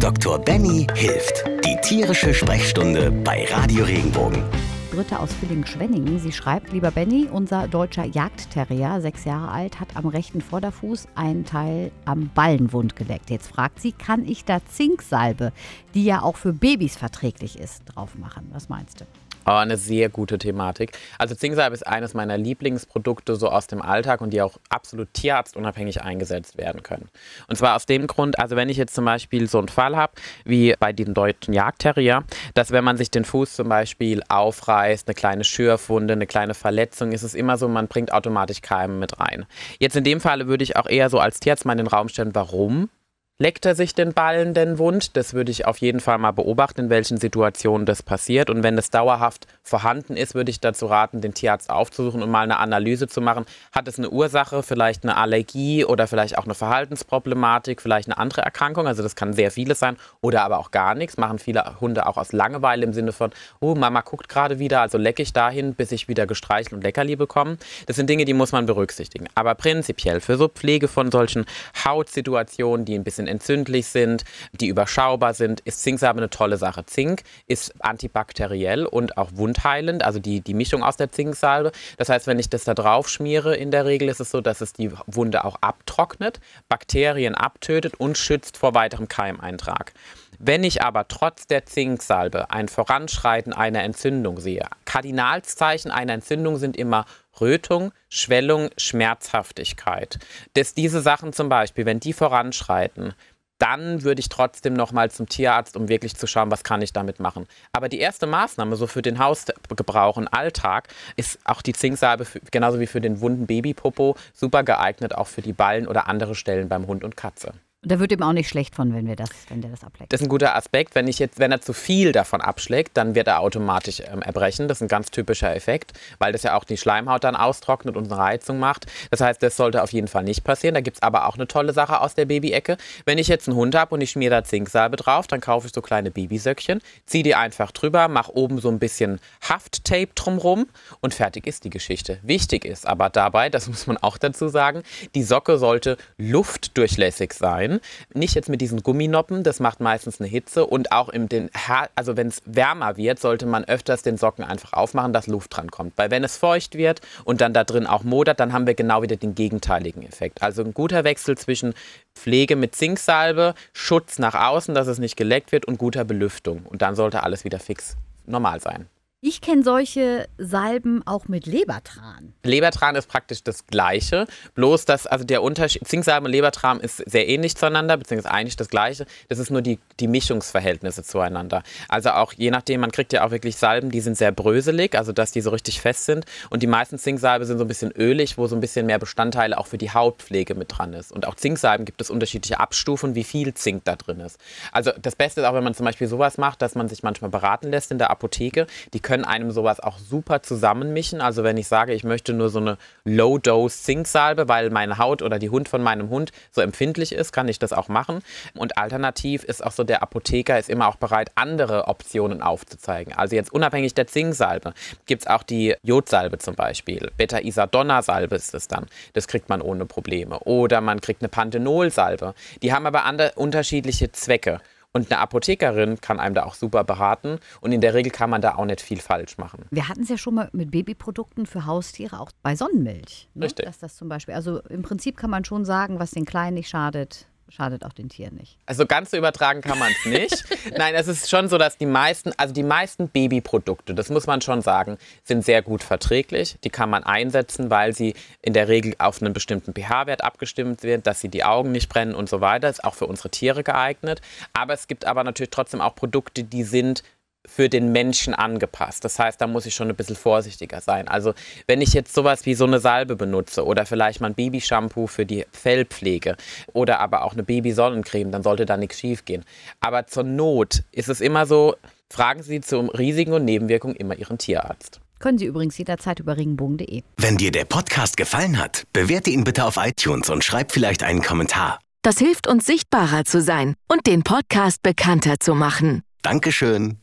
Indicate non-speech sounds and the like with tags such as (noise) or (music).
Dr. Benny hilft. Die tierische Sprechstunde bei Radio Regenbogen. Britta aus Villingen-Schwenningen. Sie schreibt, lieber Benny, unser deutscher Jagdterrier, sechs Jahre alt, hat am rechten Vorderfuß einen Teil am Ballenwund geleckt. Jetzt fragt sie, kann ich da Zinksalbe, die ja auch für Babys verträglich ist, drauf machen? Was meinst du? Oh, eine sehr gute Thematik. Also Zinksalbe ist eines meiner Lieblingsprodukte so aus dem Alltag und die auch absolut tierarztunabhängig eingesetzt werden können. Und zwar aus dem Grund, also wenn ich jetzt zum Beispiel so einen Fall habe, wie bei dem deutschen Jagdterrier, dass wenn man sich den Fuß zum Beispiel aufreißt, eine kleine Schürfwunde, eine kleine Verletzung, ist es immer so, man bringt automatisch Keime mit rein. Jetzt in dem Falle würde ich auch eher so als Tierarzt mal in den Raum stellen, warum Leckt er sich den Ballen denn wund? Das würde ich auf jeden Fall mal beobachten, in welchen Situationen das passiert. Und wenn es dauerhaft vorhanden ist, würde ich dazu raten, den Tierarzt aufzusuchen und mal eine Analyse zu machen. Hat es eine Ursache, vielleicht eine Allergie oder vielleicht auch eine Verhaltensproblematik, vielleicht eine andere Erkrankung? Also das kann sehr vieles sein oder aber auch gar nichts. Machen viele Hunde auch aus Langeweile im Sinne von, oh, Mama guckt gerade wieder, also lecke ich dahin, bis ich wieder gestreichelt und Leckerli bekomme. Das sind Dinge, die muss man berücksichtigen. Aber prinzipiell für so Pflege von solchen Hautsituationen, die ein bisschen entzündlich sind, die überschaubar sind, ist Zinksalbe eine tolle Sache. Zink ist antibakteriell und auch wundheilend, also die, die Mischung aus der Zinksalbe. Das heißt, wenn ich das da drauf schmiere, in der Regel ist es so, dass es die Wunde auch abtrocknet, Bakterien abtötet und schützt vor weiterem Keimeintrag. Wenn ich aber trotz der Zinksalbe ein Voranschreiten einer Entzündung sehe, Kardinalszeichen einer Entzündung sind immer Rötung, Schwellung, Schmerzhaftigkeit. Dass diese Sachen zum Beispiel, wenn die voranschreiten, dann würde ich trotzdem noch mal zum Tierarzt, um wirklich zu schauen, was kann ich damit machen. Aber die erste Maßnahme so für den Hausgebrauch und Alltag ist auch die Zinksalbe, für, genauso wie für den wunden Babypopo, super geeignet, auch für die Ballen oder andere Stellen beim Hund und Katze. Da wird ihm auch nicht schlecht von, wenn wir das, wenn der das ableckt. Das ist ein guter Aspekt. Wenn ich jetzt, wenn er zu viel davon abschlägt, dann wird er automatisch ähm, erbrechen. Das ist ein ganz typischer Effekt, weil das ja auch die Schleimhaut dann austrocknet und eine Reizung macht. Das heißt, das sollte auf jeden Fall nicht passieren. Da gibt es aber auch eine tolle Sache aus der Baby-Ecke. Wenn ich jetzt einen Hund habe und ich schmiere da Zinksalbe drauf, dann kaufe ich so kleine Babysöckchen, ziehe die einfach drüber, mache oben so ein bisschen Hafttape drumrum und fertig ist die Geschichte. Wichtig ist aber dabei, das muss man auch dazu sagen, die Socke sollte luftdurchlässig sein sein. Nicht jetzt mit diesen Gumminoppen, das macht meistens eine Hitze. Und auch im den also wenn es wärmer wird, sollte man öfters den Socken einfach aufmachen, dass Luft dran kommt. Weil wenn es feucht wird und dann da drin auch modert, dann haben wir genau wieder den gegenteiligen Effekt. Also ein guter Wechsel zwischen Pflege mit Zinksalbe, Schutz nach außen, dass es nicht geleckt wird und guter Belüftung. Und dann sollte alles wieder fix normal sein. Ich kenne solche Salben auch mit Lebertran. Lebertran ist praktisch das Gleiche, bloß dass also der Unterschied, Zinksalben und Lebertran ist sehr ähnlich zueinander, beziehungsweise eigentlich das Gleiche. Das ist nur die, die Mischungsverhältnisse zueinander. Also auch je nachdem, man kriegt ja auch wirklich Salben, die sind sehr bröselig, also dass die so richtig fest sind. Und die meisten Zinksalbe sind so ein bisschen ölig, wo so ein bisschen mehr Bestandteile auch für die Hautpflege mit dran ist. Und auch Zinksalben gibt es unterschiedliche Abstufen, wie viel Zink da drin ist. Also das Beste ist auch, wenn man zum Beispiel sowas macht, dass man sich manchmal beraten lässt in der Apotheke. Die können einem sowas auch super zusammenmischen. Also wenn ich sage, ich möchte nur so eine Low-Dose Zinksalbe, weil meine Haut oder die Hund von meinem Hund so empfindlich ist, kann ich das auch machen. Und alternativ ist auch so, der Apotheker ist immer auch bereit, andere Optionen aufzuzeigen. Also jetzt unabhängig der Zinksalbe gibt es auch die Jodsalbe zum Beispiel. Beta-Isadonna-Salbe ist es dann. Das kriegt man ohne Probleme. Oder man kriegt eine Panthenol-Salbe. Die haben aber andere, unterschiedliche Zwecke. Und eine Apothekerin kann einem da auch super beraten. Und in der Regel kann man da auch nicht viel falsch machen. Wir hatten es ja schon mal mit Babyprodukten für Haustiere, auch bei Sonnenmilch. Ne? Richtig. Dass das zum Beispiel, also im Prinzip kann man schon sagen, was den Kleinen nicht schadet, schadet auch den Tieren nicht. Also ganz so übertragen kann man es nicht. (laughs) Nein, es ist schon so, dass die meisten, also die meisten Babyprodukte, das muss man schon sagen, sind sehr gut verträglich. Die kann man einsetzen, weil sie in der Regel auf einen bestimmten pH-Wert abgestimmt sind, dass sie die Augen nicht brennen und so weiter. Ist auch für unsere Tiere geeignet. Aber es gibt aber natürlich trotzdem auch Produkte, die sind für den Menschen angepasst. Das heißt, da muss ich schon ein bisschen vorsichtiger sein. Also wenn ich jetzt sowas wie so eine Salbe benutze oder vielleicht mal ein Babyshampoo für die Fellpflege oder aber auch eine Babysonnencreme, dann sollte da nichts schief gehen. Aber zur Not ist es immer so, fragen Sie zum Risiken und Nebenwirkungen immer Ihren Tierarzt. Können Sie übrigens jederzeit über regenbogen.de. Wenn dir der Podcast gefallen hat, bewerte ihn bitte auf iTunes und schreib vielleicht einen Kommentar. Das hilft uns sichtbarer zu sein und den Podcast bekannter zu machen. Dankeschön.